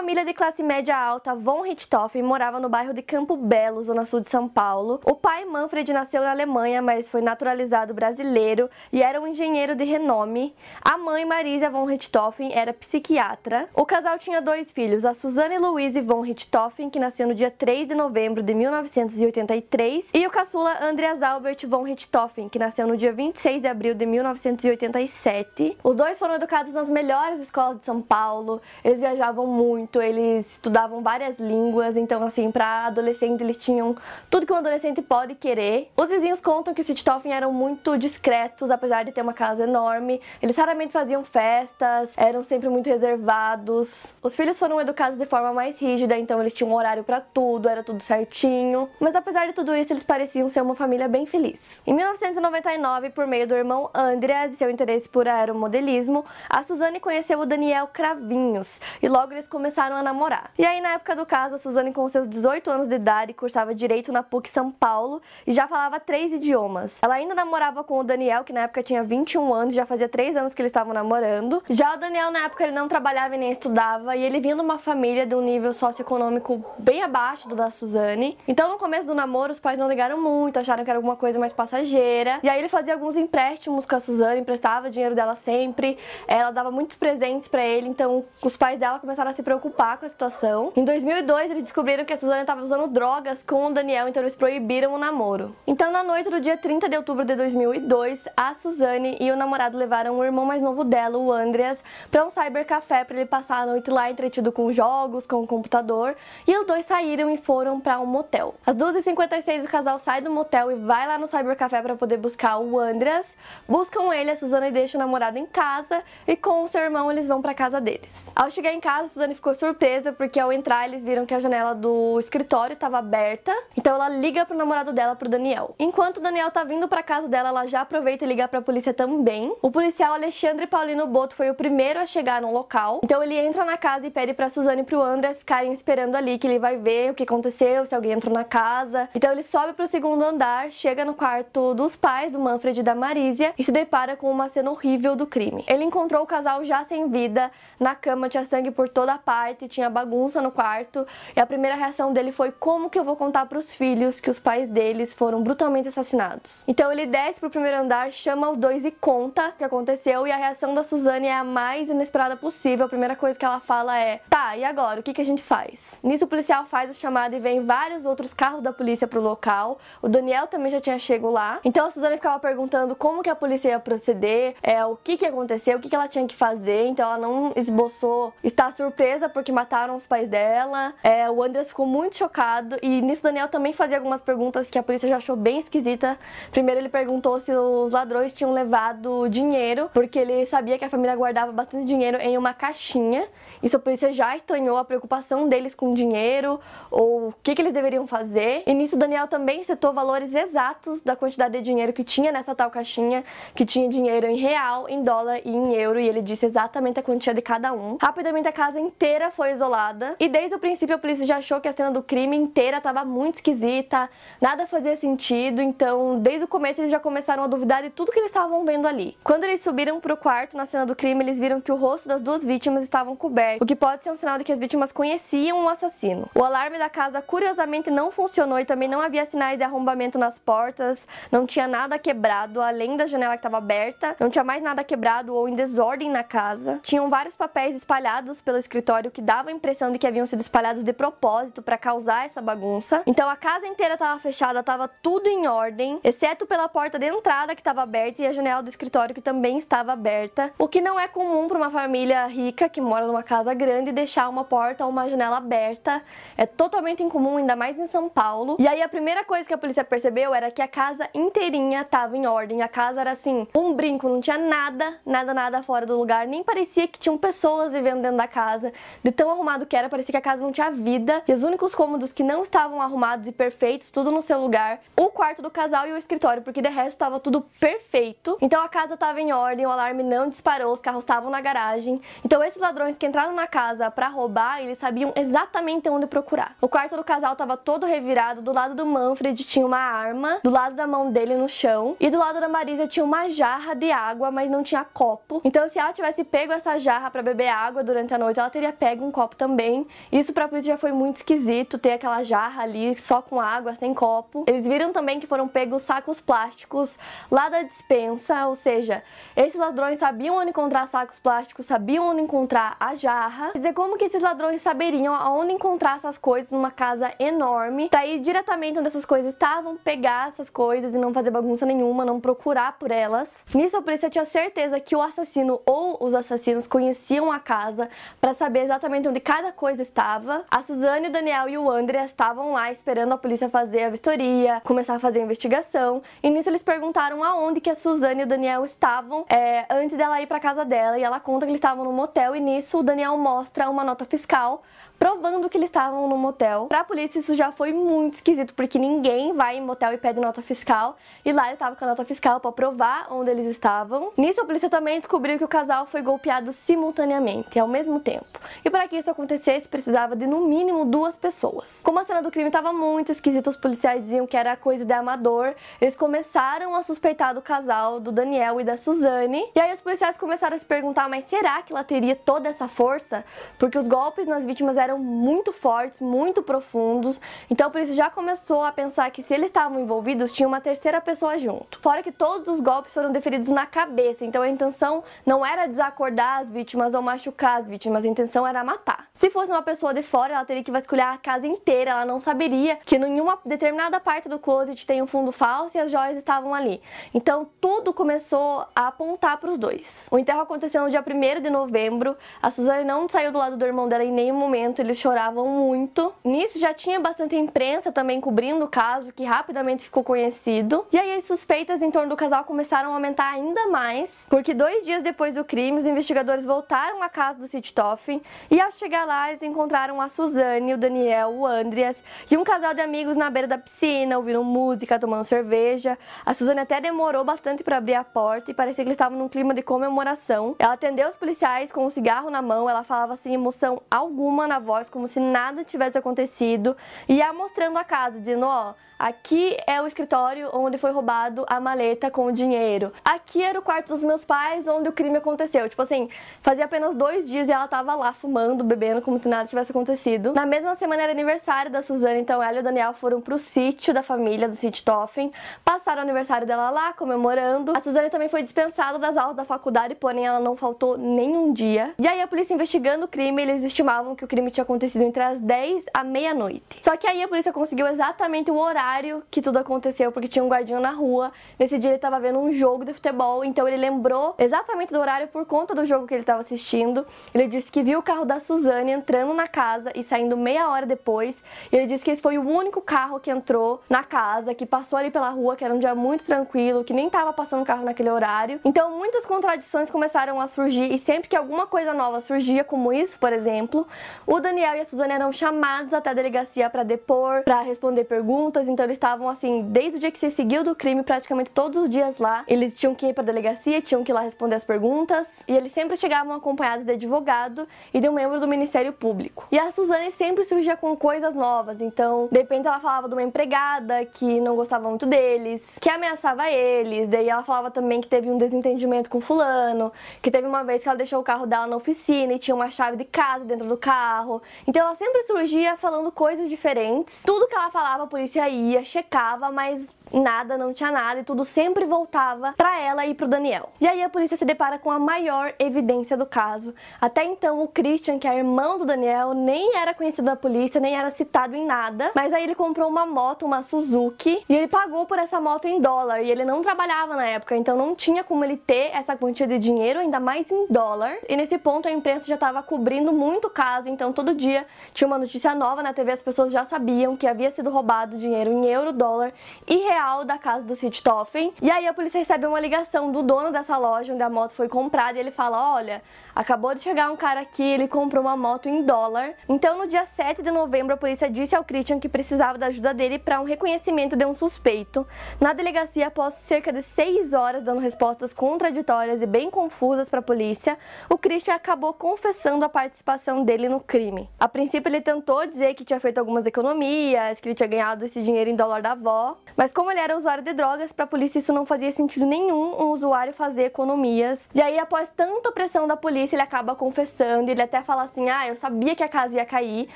Família de classe média alta von Richthofen morava no bairro de Campo Belo, zona sul de São Paulo. O pai Manfred nasceu na Alemanha, mas foi naturalizado brasileiro e era um engenheiro de renome. A mãe Marisa von Richthofen era psiquiatra. O casal tinha dois filhos, a Suzanne Louise von Richthofen, que nasceu no dia 3 de novembro de 1983, e o caçula Andreas Albert von Richthofen, que nasceu no dia 26 de abril de 1987. Os dois foram educados nas melhores escolas de São Paulo. Eles viajavam muito, eles estudavam várias línguas, então assim, para adolescentes eles tinham tudo que um adolescente pode querer. Os vizinhos contam que os Sittofen eram muito discretos, apesar de ter uma casa enorme. Eles raramente faziam festas, eram sempre muito reservados. Os filhos foram educados de forma mais rígida, então eles tinham um horário para tudo, era tudo certinho. Mas apesar de tudo isso, eles pareciam ser uma família bem feliz. Em 1999, por meio do irmão Andreas e seu interesse por aeromodelismo, a Suzane conheceu o Daniel Cravinhos e logo eles começaram a namorar. E aí, na época do caso, a Suzane, com seus 18 anos de idade, cursava Direito na PUC São Paulo e já falava três idiomas. Ela ainda namorava com o Daniel, que na época tinha 21 anos, já fazia três anos que eles estavam namorando. Já o Daniel, na época, ele não trabalhava e nem estudava, e ele vinha de uma família de um nível socioeconômico bem abaixo do da Suzane. Então, no começo do namoro, os pais não ligaram muito, acharam que era alguma coisa mais passageira. E aí, ele fazia alguns empréstimos com a Suzane, emprestava dinheiro dela sempre. Ela dava muitos presentes para ele, então os pais dela começaram a se preocupar com a situação. Em 2002, eles descobriram que a Suzane estava usando drogas com o Daniel, então eles proibiram o namoro. Então, na noite do dia 30 de outubro de 2002, a Suzane e o namorado levaram o irmão mais novo dela, o Andreas, para um cybercafé para ele passar a noite lá entretido com jogos, com o computador, e os dois saíram e foram para um motel. Às 2h56, o casal sai do motel e vai lá no cybercafé para poder buscar o Andreas. Buscam ele, a Suzane deixa o namorado em casa e com o seu irmão eles vão para casa deles. Ao chegar em casa, Suzane ficou surpresa porque ao entrar eles viram que a janela do escritório estava aberta. Então ela liga pro namorado dela, pro Daniel. Enquanto o Daniel tá vindo para casa dela, ela já aproveita e liga para a polícia também. O policial Alexandre Paulino Boto foi o primeiro a chegar no local. Então ele entra na casa e pede para Suzane e pro André ficarem esperando ali que ele vai ver o que aconteceu, se alguém entrou na casa. Então ele sobe pro segundo andar, chega no quarto dos pais do Manfred e da Marísia e se depara com uma cena horrível do crime. Ele encontrou o casal já sem vida, na cama tinha sangue por toda a parte, tinha bagunça no quarto, e a primeira reação dele foi como que eu vou contar para os filhos que os pais deles foram brutalmente assassinados. Então ele desce pro primeiro andar, chama os dois e conta o que aconteceu, e a reação da Suzane é a mais inesperada possível. A primeira coisa que ela fala é: "Tá, e agora? O que que a gente faz?". Nisso o policial faz a chamada e vem vários outros carros da polícia pro local. O Daniel também já tinha chego lá. Então a Suzane ficava perguntando como que a polícia ia proceder, é, o que que aconteceu, o que que ela tinha que fazer. Então ela não esboçou estar surpresa porque mataram os pais dela. É, o Andreas ficou muito chocado e nisso Daniel também fazia algumas perguntas que a polícia já achou bem esquisita. Primeiro ele perguntou se os ladrões tinham levado dinheiro, porque ele sabia que a família guardava bastante dinheiro em uma caixinha. Isso a polícia já estranhou a preocupação deles com dinheiro ou o que, que eles deveriam fazer. E nisso Daniel também citou valores exatos da quantidade de dinheiro que tinha nessa tal caixinha, que tinha dinheiro em real, em dólar e em euro, e ele disse exatamente a quantia de cada um. Rapidamente a casa inteira foi isolada. E desde o princípio a polícia já achou que a cena do crime inteira estava muito esquisita, nada fazia sentido, então desde o começo eles já começaram a duvidar de tudo que eles estavam vendo ali. Quando eles subiram pro quarto na cena do crime, eles viram que o rosto das duas vítimas estavam cobertos, o que pode ser um sinal de que as vítimas conheciam o assassino. O alarme da casa curiosamente não funcionou e também não havia sinais de arrombamento nas portas, não tinha nada quebrado, além da janela que estava aberta, não tinha mais nada quebrado ou em desordem na casa. Tinham vários papéis espalhados pelo escritório que davam a impressão de que haviam sido espalhados de propósito para causar essa bagunça. Então a casa inteira estava fechada, estava tudo em ordem, exceto pela porta de entrada que estava aberta e a janela do escritório que também estava aberta, o que não é comum para uma família rica que mora numa casa grande deixar uma porta ou uma janela aberta. É totalmente incomum, ainda mais em São Paulo. E aí a primeira coisa que a polícia percebeu era que a casa inteirinha estava em ordem. A casa era assim, um brinco, não tinha nada, nada, nada fora do lugar, nem parecia que tinham pessoas vivendo dentro da casa. De tão arrumado que era, parecia que a casa não tinha vida. E os únicos cômodos que não estavam arrumados e perfeitos, tudo no seu lugar, o quarto do casal e o escritório, porque de resto estava tudo perfeito. Então a casa estava em ordem, o alarme não disparou, os carros estavam na garagem. Então esses ladrões que entraram na casa para roubar, eles sabiam exatamente onde procurar. O quarto do casal estava todo revirado, do lado do Manfred tinha uma arma, do lado da mão dele no chão, e do lado da Marisa tinha uma jarra de água, mas não tinha copo. Então se ela tivesse pego essa jarra para beber água durante a noite, ela teria pego um copo também. Isso pra polícia já foi muito esquisito, ter aquela jarra ali só com água, sem copo. Eles viram também que foram pegos sacos plásticos lá da dispensa, ou seja, esses ladrões sabiam onde encontrar sacos plásticos, sabiam onde encontrar a jarra. Quer dizer, como que esses ladrões saberiam aonde encontrar essas coisas numa casa enorme, pra ir diretamente onde essas coisas estavam, pegar essas coisas e não fazer bagunça nenhuma, não procurar por elas. Nisso a polícia tinha certeza que o assassino ou os assassinos conheciam a casa para saber exatamente onde cada coisa estava. A Suzane, o Daniel e o André estavam lá esperando a polícia fazer a vistoria, começar a fazer a investigação. E nisso eles perguntaram aonde que a Suzane e o Daniel estavam é, antes dela ir para casa dela. E ela conta que eles estavam no motel. E nisso o Daniel mostra uma nota fiscal provando que eles estavam no motel. Pra polícia isso já foi muito esquisito, porque ninguém vai em motel e pede nota fiscal. E lá ele tava com a nota fiscal para provar onde eles estavam. Nisso a polícia também descobriu que o casal foi golpeado simultaneamente, ao mesmo tempo. E para que isso acontecesse, precisava de no mínimo duas pessoas. Como a cena do crime estava muito esquisita, os policiais diziam que era coisa de amador. Eles começaram a suspeitar do casal, do Daniel e da Suzane. E aí os policiais começaram a se perguntar, mas será que ela teria toda essa força? Porque os golpes nas vítimas eram muito fortes, muito profundos. Então por isso já começou a pensar que se eles estavam envolvidos, tinha uma terceira pessoa junto. Fora que todos os golpes foram deferidos na cabeça, então a intenção não era desacordar as vítimas ou machucar as vítimas, a intenção era matar. Se fosse uma pessoa de fora, ela teria que vasculhar a casa inteira, ela não saberia que em uma determinada parte do closet tem um fundo falso e as joias estavam ali. Então tudo começou a apontar para os dois. O enterro aconteceu no dia 1 de novembro. A Suzane não saiu do lado do irmão dela em nenhum momento eles choravam muito. Nisso já tinha bastante imprensa também cobrindo o caso, que rapidamente ficou conhecido. E aí as suspeitas em torno do casal começaram a aumentar ainda mais, porque dois dias depois do crime, os investigadores voltaram à casa do Sittoffen e ao chegar lá, eles encontraram a Suzane, o Daniel, o Andreas e um casal de amigos na beira da piscina, ouvindo música, tomando cerveja. A Suzane até demorou bastante para abrir a porta e parecia que eles estavam num clima de comemoração. Ela atendeu os policiais com um cigarro na mão, ela falava sem emoção alguma na voz como se nada tivesse acontecido e ia mostrando a casa, dizendo: Ó, aqui é o escritório onde foi roubado a maleta com o dinheiro. Aqui era o quarto dos meus pais onde o crime aconteceu. Tipo assim, fazia apenas dois dias e ela tava lá fumando, bebendo, como se nada tivesse acontecido. Na mesma semana era aniversário da Suzana, então ela e o Daniel foram pro sítio da família, do sítio Toffen, passaram o aniversário dela lá, comemorando. A Suzane também foi dispensada das aulas da faculdade, porém ela não faltou nenhum dia. E aí a polícia investigando o crime, eles estimavam que o crime tinha acontecido entre as 10 à meia-noite. Só que aí a polícia conseguiu exatamente o horário que tudo aconteceu, porque tinha um guardião na rua. Nesse dia ele estava vendo um jogo de futebol, então ele lembrou exatamente do horário por conta do jogo que ele estava assistindo. Ele disse que viu o carro da Suzane entrando na casa e saindo meia hora depois. E ele disse que esse foi o único carro que entrou na casa, que passou ali pela rua, que era um dia muito tranquilo, que nem estava passando carro naquele horário. Então muitas contradições começaram a surgir e sempre que alguma coisa nova surgia, como isso, por exemplo, o Daniel e a Suzane eram chamados até a delegacia para depor, para responder perguntas, então eles estavam assim, desde o dia que se seguiu do crime, praticamente todos os dias lá. Eles tinham que ir para delegacia, tinham que ir lá responder as perguntas, e eles sempre chegavam acompanhados de advogado e de um membro do Ministério Público. E a Suzane sempre surgia com coisas novas, então, de repente ela falava de uma empregada que não gostava muito deles, que ameaçava eles, daí ela falava também que teve um desentendimento com fulano, que teve uma vez que ela deixou o carro dela na oficina e tinha uma chave de casa dentro do carro. Então ela sempre surgia falando coisas diferentes. Tudo que ela falava, a polícia ia, checava, mas nada, não tinha nada e tudo sempre voltava para ela e pro Daniel. E aí a polícia se depara com a maior evidência do caso. Até então o Christian, que é irmão do Daniel, nem era conhecido da polícia, nem era citado em nada, mas aí ele comprou uma moto, uma Suzuki, e ele pagou por essa moto em dólar, e ele não trabalhava na época, então não tinha como ele ter essa quantia de dinheiro, ainda mais em dólar. E nesse ponto a imprensa já estava cobrindo muito o caso, então todo dia tinha uma notícia nova na TV, as pessoas já sabiam que havia sido roubado dinheiro em euro, dólar e real real da casa do Richthofen. E aí a polícia recebe uma ligação do dono dessa loja onde a moto foi comprada e ele fala: Olha, acabou de chegar um cara aqui, ele comprou uma moto em dólar. Então no dia 7 de novembro a polícia disse ao Christian que precisava da ajuda dele para um reconhecimento de um suspeito. Na delegacia, após cerca de 6 horas dando respostas contraditórias e bem confusas para a polícia, o Christian acabou confessando a participação dele no crime. A princípio ele tentou dizer que tinha feito algumas economias, que ele tinha ganhado esse dinheiro em dólar da avó, mas como ele era usuário de drogas, para a polícia isso não fazia sentido nenhum um usuário fazer economias. E aí após tanta pressão da polícia, ele acaba confessando, ele até fala assim: "Ah, eu sabia que a casa ia cair".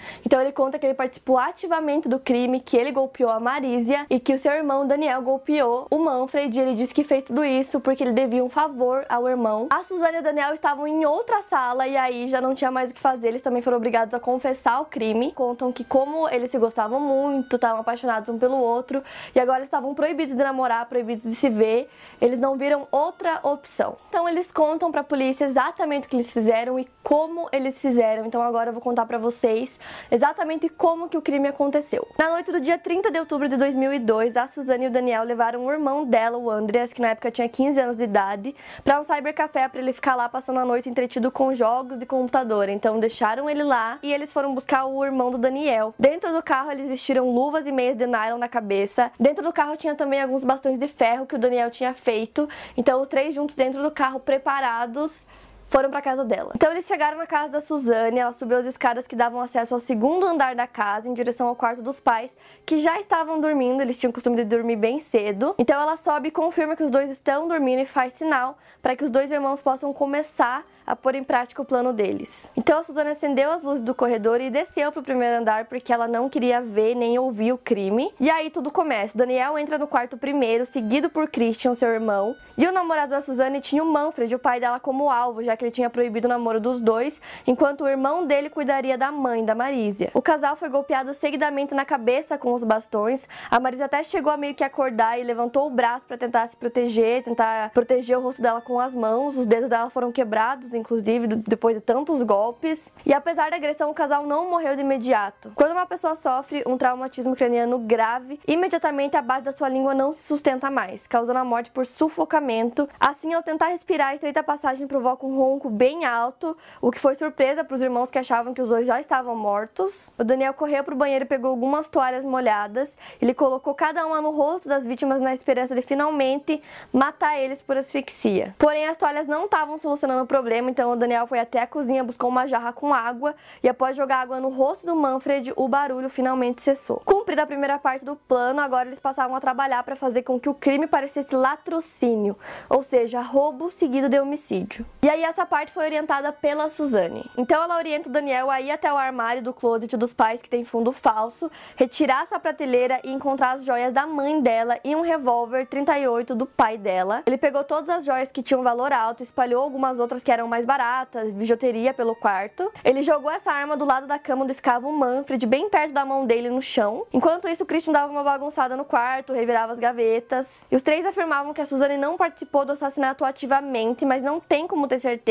Então ele conta que ele participou ativamente do crime, que ele golpeou a Marísia e que o seu irmão Daniel golpeou o Manfred. E ele disse que fez tudo isso porque ele devia um favor ao irmão. A Suzane e o Daniel estavam em outra sala e aí já não tinha mais o que fazer, eles também foram obrigados a confessar o crime. Contam que como eles se gostavam muito, estavam apaixonados um pelo outro e agora eles estavam proibidos de namorar, proibidos de se ver, eles não viram outra opção. Então eles contam para a polícia exatamente o que eles fizeram e como eles fizeram. Então agora eu vou contar para vocês exatamente como que o crime aconteceu. Na noite do dia 30 de outubro de 2002, a Suzane e o Daniel levaram o irmão dela, o Andreas, que na época tinha 15 anos de idade, para um cybercafé para ele ficar lá passando a noite entretido com jogos de computador. Então deixaram ele lá e eles foram buscar o irmão do Daniel. Dentro do carro eles vestiram luvas e meias de nylon na cabeça. Dentro do carro tinha também alguns bastões de ferro que o Daniel tinha feito. Então os três juntos dentro do carro preparados foram para casa dela. Então eles chegaram na casa da Suzane, ela subiu as escadas que davam acesso ao segundo andar da casa, em direção ao quarto dos pais, que já estavam dormindo, eles tinham o costume de dormir bem cedo. Então ela sobe e confirma que os dois estão dormindo e faz sinal para que os dois irmãos possam começar a pôr em prática o plano deles. Então a Suzana acendeu as luzes do corredor e desceu para o primeiro andar porque ela não queria ver nem ouvir o crime. E aí tudo começa. Daniel entra no quarto primeiro, seguido por Christian, seu irmão. E o namorado da Suzane tinha o Manfred, o pai dela, como alvo, já que ele tinha proibido o namoro dos dois, enquanto o irmão dele cuidaria da mãe, da Marísia. O casal foi golpeado seguidamente na cabeça com os bastões. A Marísia até chegou a meio que acordar e levantou o braço para tentar se proteger, tentar proteger o rosto dela com as mãos. Os dedos dela foram quebrados inclusive, depois de tantos golpes. E apesar da agressão, o casal não morreu de imediato. Quando uma pessoa sofre um traumatismo craniano grave, imediatamente a base da sua língua não se sustenta mais, causando a morte por sufocamento. Assim, ao tentar respirar, a estreita passagem provoca um ronco bem alto, o que foi surpresa para os irmãos que achavam que os dois já estavam mortos. O Daniel correu para o banheiro e pegou algumas toalhas molhadas. Ele colocou cada uma no rosto das vítimas na esperança de finalmente matar eles por asfixia. Porém, as toalhas não estavam solucionando o problema, então o Daniel foi até a cozinha, buscou uma jarra com água e após jogar água no rosto do Manfred, o barulho finalmente cessou. Cumprida a primeira parte do plano, agora eles passavam a trabalhar para fazer com que o crime parecesse latrocínio, ou seja, roubo seguido de homicídio. E aí essa parte foi orientada pela Suzane. Então ela orienta o Daniel a ir até o armário do closet dos pais que tem fundo falso, retirar essa prateleira e encontrar as joias da mãe dela e um revólver 38 do pai dela. Ele pegou todas as joias que tinham valor alto, espalhou algumas outras que eram mais baratas, bijuteria pelo quarto. Ele jogou essa arma do lado da cama onde ficava o Manfred, bem perto da mão dele no chão. Enquanto isso, o Christian dava uma bagunçada no quarto, revirava as gavetas. E os três afirmavam que a Suzane não participou do assassinato ativamente, mas não tem como ter certeza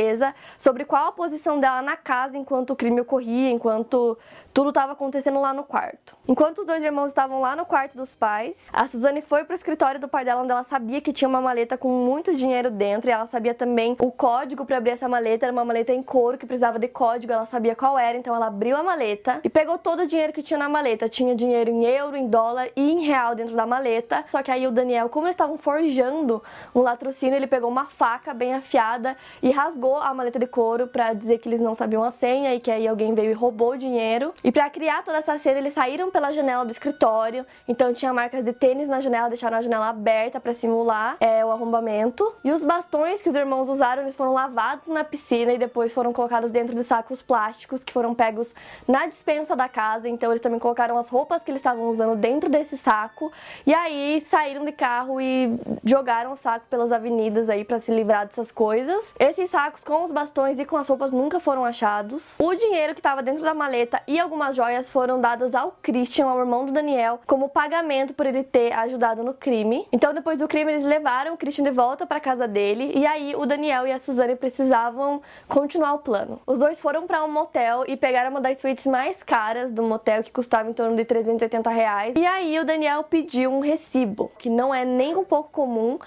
sobre qual a posição dela na casa enquanto o crime ocorria, enquanto tudo estava acontecendo lá no quarto. Enquanto os dois irmãos estavam lá no quarto dos pais, a Suzane foi pro escritório do pai dela, onde ela sabia que tinha uma maleta com muito dinheiro dentro, e ela sabia também o código para abrir essa maleta. Era uma maleta em couro que precisava de código, ela sabia qual era, então ela abriu a maleta e pegou todo o dinheiro que tinha na maleta. Tinha dinheiro em euro, em dólar e em real dentro da maleta. Só que aí o Daniel, como eles estavam forjando um latrocínio, ele pegou uma faca bem afiada e rasgou a maleta de couro para dizer que eles não sabiam a senha e que aí alguém veio e roubou o dinheiro. E para criar toda essa cena, eles saíram pela janela do escritório, então tinha marcas de tênis na janela, deixaram a janela aberta para simular é, o arrombamento. E os bastões que os irmãos usaram, eles foram lavados na piscina e depois foram colocados dentro de sacos plásticos que foram pegos na dispensa da casa. Então eles também colocaram as roupas que eles estavam usando dentro desse saco e aí saíram de carro e jogaram o saco pelas avenidas aí para se livrar dessas coisas. Esses sacos com os bastões e com as roupas nunca foram achados. O dinheiro que estava dentro da maleta e algumas joias foram dadas ao Christian, ao irmão do Daniel, como pagamento por ele ter ajudado no crime. Então, depois do crime, eles levaram o Christian de volta para casa dele e aí o Daniel e a Suzane precisavam continuar o plano. Os dois foram para um motel e pegaram uma das suítes mais caras do motel, que custava em torno de 380 reais. E aí o Daniel pediu um recibo, que não é nem um pouco comum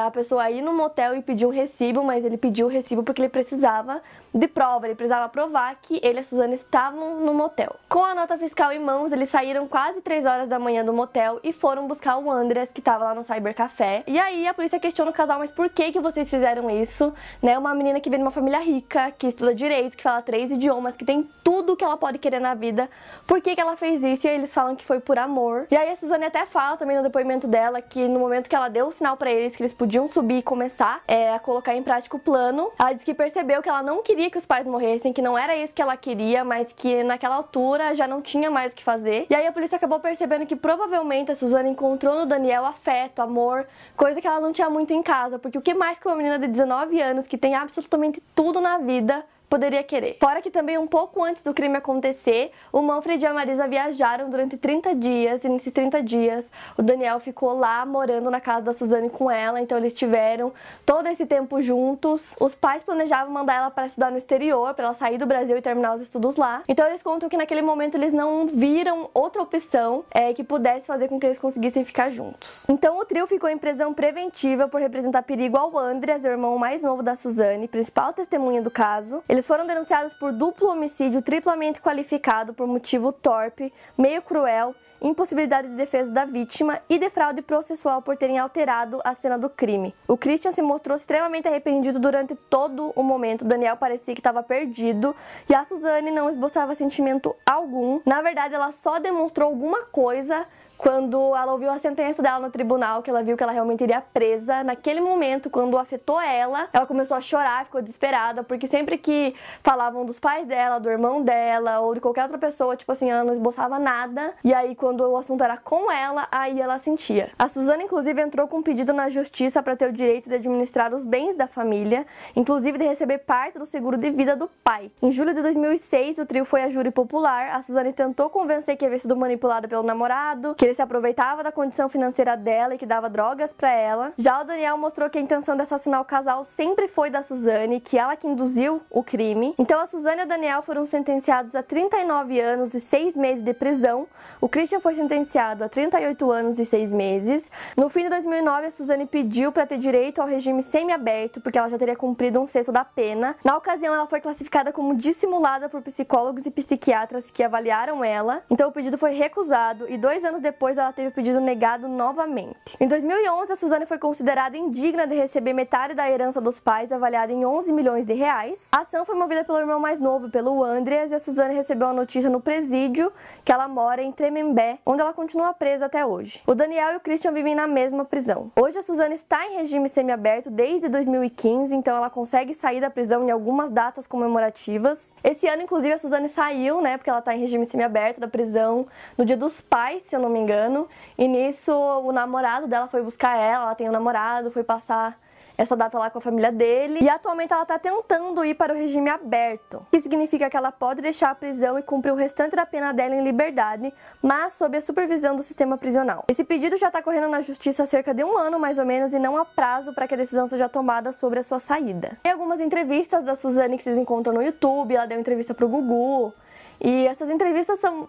a pessoa ir no motel e pedir um recibo, mas ele pediu o recibo porque ele precisava de prova, ele precisava provar que ele e a Suzana estavam no motel. Com a nota fiscal em mãos, eles saíram quase 3 horas da manhã do motel e foram buscar o Andreas, que estava lá no cybercafé. E aí a polícia questiona o casal, mas por que que vocês fizeram isso? Né? Uma menina que vem de uma família rica, que estuda direito, que fala três idiomas, que tem tudo que ela pode querer na vida. Por que que ela fez isso? E eles falam que foi por amor. E aí a Suzane até fala também no depoimento dela que no momento que ela deu o sinal para eles que eles podiam subir e começar é, a colocar em prática o plano, ela disse que percebeu que ela não queria que os pais morressem, que não era isso que ela queria, mas que naquela altura já não tinha mais o que fazer. E aí a polícia acabou percebendo que provavelmente a Suzana encontrou no Daniel afeto, amor, coisa que ela não tinha muito em casa, porque o que mais que uma menina de 19 anos que tem absolutamente tudo na vida poderia querer. Fora que também um pouco antes do crime acontecer, o Manfred e a Marisa viajaram durante 30 dias e nesses 30 dias o Daniel ficou lá morando na casa da Suzane com ela, então eles tiveram todo esse tempo juntos. Os pais planejavam mandar ela para estudar no exterior, para ela sair do Brasil e terminar os estudos lá. Então eles contam que naquele momento eles não viram outra opção é, que pudesse fazer com que eles conseguissem ficar juntos. Então o trio ficou em prisão preventiva por representar perigo ao Andreas, o irmão mais novo da Suzane, principal testemunha do caso. Eles eles foram denunciados por duplo homicídio triplamente qualificado por motivo torpe, meio cruel, impossibilidade de defesa da vítima e de fraude processual por terem alterado a cena do crime. O Christian se mostrou extremamente arrependido durante todo o momento. Daniel parecia que estava perdido e a Suzane não esboçava sentimento algum. Na verdade, ela só demonstrou alguma coisa quando ela ouviu a sentença dela no tribunal, que ela viu que ela realmente iria presa, naquele momento, quando afetou ela, ela começou a chorar, ficou desesperada, porque sempre que falavam dos pais dela, do irmão dela ou de qualquer outra pessoa, tipo assim, ela não esboçava nada. E aí, quando o assunto era com ela, aí ela sentia. A Suzana, inclusive, entrou com um pedido na justiça para ter o direito de administrar os bens da família, inclusive de receber parte do seguro de vida do pai. Em julho de 2006, o trio foi a júri popular. A Suzane tentou convencer que havia sido manipulada pelo namorado, que ele se aproveitava da condição financeira dela e que dava drogas para ela. Já o Daniel mostrou que a intenção de assassinar o casal sempre foi da Suzane, que ela que induziu o crime. Então a Suzane e o Daniel foram sentenciados a 39 anos e 6 meses de prisão. O Christian foi sentenciado a 38 anos e 6 meses. No fim de 2009, a Suzane pediu para ter direito ao regime semiaberto, porque ela já teria cumprido um sexto da pena. Na ocasião, ela foi classificada como dissimulada por psicólogos e psiquiatras que avaliaram ela. Então o pedido foi recusado e dois anos depois ela teve o pedido negado novamente. Em 2011, a Suzane foi considerada indigna de receber metade da herança dos pais, avaliada em 11 milhões de reais. A ação foi movida pelo irmão mais novo, pelo Andreas, e a Suzane recebeu a notícia no presídio que ela mora em Tremembé, onde ela continua presa até hoje. O Daniel e o Christian vivem na mesma prisão. Hoje a Suzane está em regime semiaberto desde 2015, então ela consegue sair da prisão em algumas datas comemorativas. Esse ano, inclusive, a Suzane saiu, né, porque ela está em regime semiaberto da prisão no Dia dos Pais, se eu não me engano. E nisso o namorado dela foi buscar ela, ela tem um namorado, foi passar essa data lá com a família dele. E atualmente ela está tentando ir para o regime aberto, que significa que ela pode deixar a prisão e cumprir o restante da pena dela em liberdade, mas sob a supervisão do sistema prisional. Esse pedido já está correndo na justiça há cerca de um ano, mais ou menos, e não há prazo para que a decisão seja tomada sobre a sua saída. Tem algumas entrevistas da Suzane que vocês encontram no YouTube, ela deu entrevista para o Gugu. E essas entrevistas são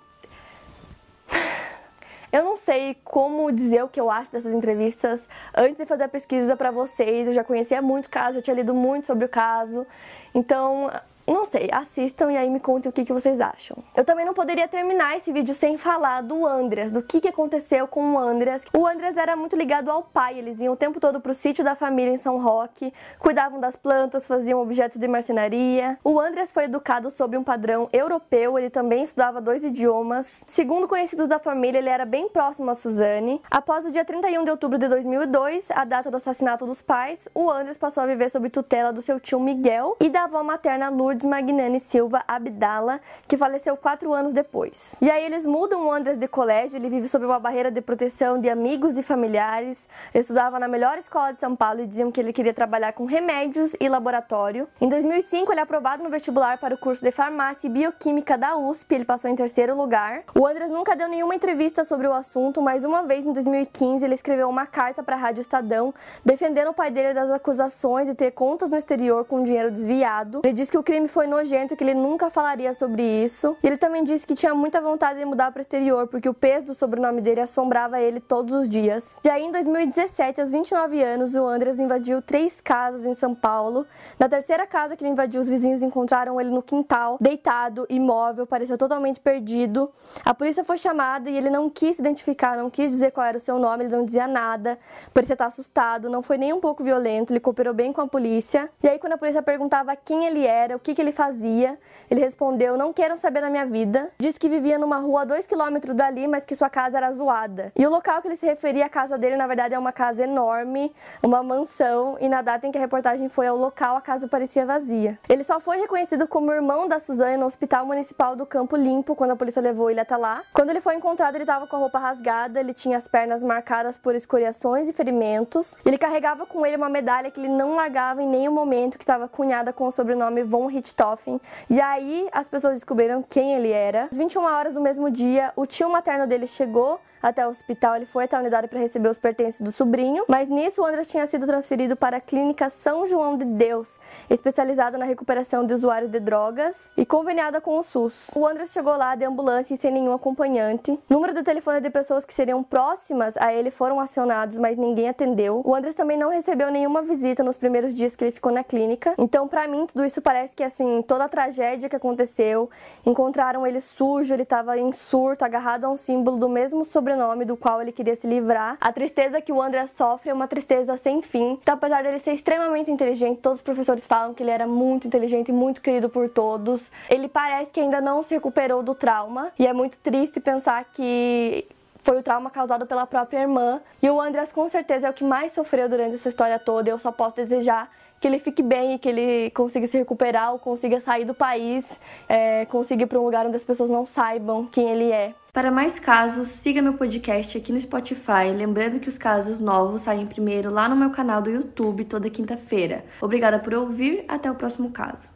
eu não sei como dizer o que eu acho dessas entrevistas. Antes de fazer a pesquisa para vocês, eu já conhecia muito o caso, já tinha lido muito sobre o caso. Então, não sei, assistam e aí me contem o que, que vocês acham. Eu também não poderia terminar esse vídeo sem falar do Andreas, do que, que aconteceu com o Andreas. O Andreas era muito ligado ao pai, eles iam o tempo todo pro sítio da família em São Roque, cuidavam das plantas, faziam objetos de marcenaria. O Andreas foi educado sob um padrão europeu, ele também estudava dois idiomas. Segundo conhecidos da família, ele era bem próximo a Suzane. Após o dia 31 de outubro de 2002, a data do assassinato dos pais, o Andreas passou a viver sob tutela do seu tio Miguel e da avó materna Lourdes Lourdes Magnani Silva Abdala, que faleceu quatro anos depois. E aí eles mudam o Andres de colégio, ele vive sob uma barreira de proteção de amigos e familiares. Ele estudava na melhor escola de São Paulo e diziam que ele queria trabalhar com remédios e laboratório. Em 2005, ele é aprovado no vestibular para o curso de farmácia e bioquímica da USP, ele passou em terceiro lugar. O Andres nunca deu nenhuma entrevista sobre o assunto, mas uma vez em 2015 ele escreveu uma carta para a Rádio Estadão defendendo o pai dele das acusações de ter contas no exterior com dinheiro desviado. Ele disse que o crime foi nojento, que ele nunca falaria sobre isso. E ele também disse que tinha muita vontade de mudar para o exterior, porque o peso do sobrenome dele assombrava ele todos os dias. E aí, em 2017, aos 29 anos, o Andres invadiu três casas em São Paulo. Na terceira casa que ele invadiu, os vizinhos encontraram ele no quintal, deitado, imóvel, pareceu totalmente perdido. A polícia foi chamada e ele não quis se identificar, não quis dizer qual era o seu nome, ele não dizia nada. Parecia estar assustado, não foi nem um pouco violento, ele cooperou bem com a polícia. E aí, quando a polícia perguntava quem ele era, o que, que ele fazia, ele respondeu: Não queiram saber da minha vida. Disse que vivia numa rua a dois quilômetros dali, mas que sua casa era zoada. E o local que ele se referia, a casa dele, na verdade, é uma casa enorme, uma mansão, e na data em que a reportagem foi ao local, a casa parecia vazia. Ele só foi reconhecido como irmão da Suzane no Hospital Municipal do Campo Limpo, quando a polícia levou ele até lá. Quando ele foi encontrado, ele estava com a roupa rasgada, ele tinha as pernas marcadas por escoriações e ferimentos. Ele carregava com ele uma medalha que ele não largava em nenhum momento, que estava cunhada com o sobrenome Von Richthofen. E aí as pessoas descobriram quem ele era. Às 21 horas do mesmo dia, o tio materno dele chegou até o hospital, ele foi até a unidade para receber os pertences do sobrinho, mas nisso o André tinha sido transferido para a clínica São João de Deus, especializada na recuperação de usuários de drogas e conveniada com o SUS. O André chegou lá de ambulância e sem nenhum acompanhante. Número do telefone de pessoas que seriam próximas a ele foram acionados, mas ninguém atendeu. O André também não recebeu nenhuma visita nos primeiros dias que ele ficou na clínica. Então, para mim, tudo isso parece que assim, toda a tragédia que aconteceu, encontraram ele sujo, ele estava em surto, agarrado a um símbolo do mesmo sobrenome do qual ele queria se livrar. A tristeza que o André sofre é uma tristeza sem fim. Então, apesar dele ser extremamente inteligente, todos os professores falam que ele era muito inteligente e muito querido por todos. Ele parece que ainda não se recuperou do trauma e é muito triste pensar que foi o trauma causado pela própria irmã. E o Andreas com certeza é o que mais sofreu durante essa história toda. Eu só posso desejar que ele fique bem que ele consiga se recuperar ou consiga sair do país, é, consiga ir para um lugar onde as pessoas não saibam quem ele é. Para mais casos, siga meu podcast aqui no Spotify. Lembrando que os casos novos saem primeiro lá no meu canal do YouTube toda quinta-feira. Obrigada por ouvir, até o próximo caso.